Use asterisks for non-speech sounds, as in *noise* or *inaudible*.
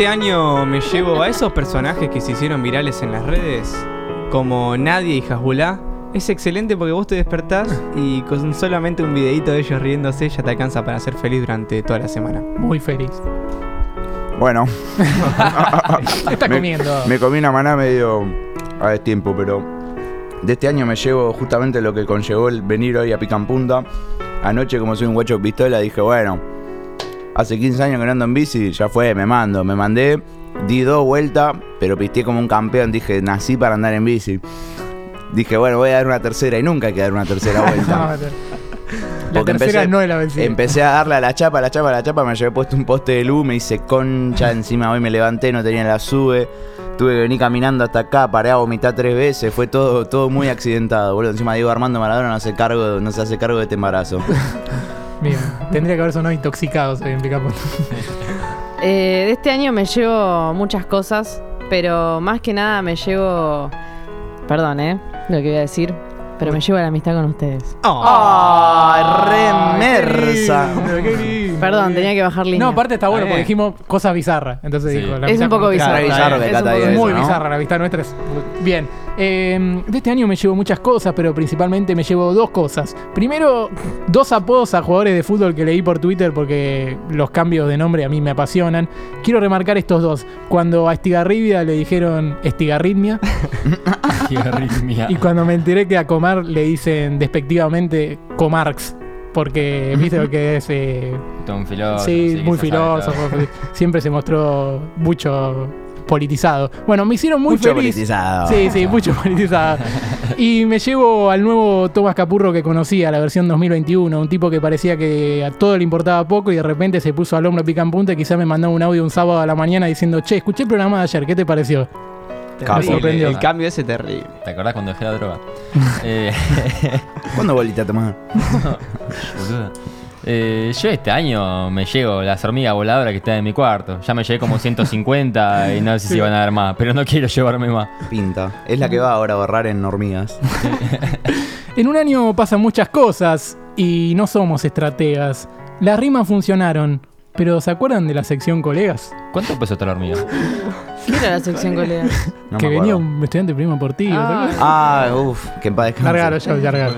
este año me llevo a esos personajes que se hicieron virales en las redes, como Nadia y Hasbulá. Es excelente porque vos te despertás y con solamente un videito de ellos riéndose ya te alcanza para ser feliz durante toda la semana. Muy feliz. Bueno, Está Me- comiendo. me comí una maná medio a destiempo, pero de este año me llevo justamente lo que conllevó el venir hoy a Pican Punta. Anoche, como soy un guacho de pistola, dije, bueno, hace 15 años que no ando en bici, ya fue, me mando. Me mandé, di dos vueltas, pero pisteé como un campeón. Dije, nací para andar en bici. Dije, bueno, voy a dar una tercera y nunca hay que dar una tercera vuelta. *laughs* La Porque tercera empecé- no es la vencida. Empecé a darle a la chapa, a la chapa, a la chapa, me llevé puesto un poste de luz, me hice concha, encima hoy me levanté, no tenía la sube, tuve que venir caminando hasta acá, paré a vomitar tres veces, fue todo, todo muy accidentado, boludo. Encima Diego Armando Maradona no hace cargo, no se hace cargo de este embarazo. *laughs* Bien. Tendría que haber sonado intoxicados hoy en Picapunta. *laughs* Eh, de este año me llevo muchas cosas, pero más que nada me llevo. Perdón, ¿eh? Lo que voy a decir. Pero me llevo la amistad con ustedes. ¡Ay, remersa! Qué lindo, qué lindo. Perdón, tenía que bajar línea. No, aparte está bueno porque dijimos cosas bizarras. Entonces Sí. dijo, la Es un poco bizarro. Re bizarro que Es un Cata poco diga eso, Muy ¿no? bizarra la amistad nuestra. es- Bien. Eh, de este año me llevo muchas cosas, pero principalmente me llevo dos cosas. Primero, dos apodos a jugadores de fútbol que leí por Twitter porque los cambios de nombre a mí me apasionan. Quiero remarcar estos dos. Cuando a Estigarribia le dijeron Estigarritmia *laughs* Qué arritmia. y cuando me enteré que a Comar le dicen despectivamente Comarx. Porque *laughs* viste lo que es eh, un filósofo. Sí, muy filósofo. Siempre se mostró mucho politizado. Bueno, me hicieron muy Mucho feliz. politizado. Sí, sí, mucho politizado. *laughs* Y me llevo al nuevo Tomás Capurro que conocía, la versión 2021. Un tipo que parecía que a todo le importaba poco y de repente se puso al hombro pica en punta y quizá me mandó un audio un sábado a la mañana diciendo, che, escuché el programa de ayer, ¿qué te pareció? El cambio ese terrible. ¿Te acordás cuando dejé la droga? *laughs* eh, *laughs* ¿Cuándo bolita tomás? *laughs* Eh, yo este año me llevo las hormigas voladoras que están en mi cuarto. Ya me llevé como 150 y no sé si van a dar más, pero no quiero llevarme más. Pinta. Es la que va ahora a borrar en hormigas. En un año pasan muchas cosas y no somos estrategas. Las rimas funcionaron, pero ¿se acuerdan de la sección colegas? ¿Cuánto pesó esta la hormiga? ¿Qué era la sección *laughs* colega? No que me venía acuerdo. un estudiante primo por ti. Ah. Ah, uff, que en paz descanse. Largalo, ya, largalo.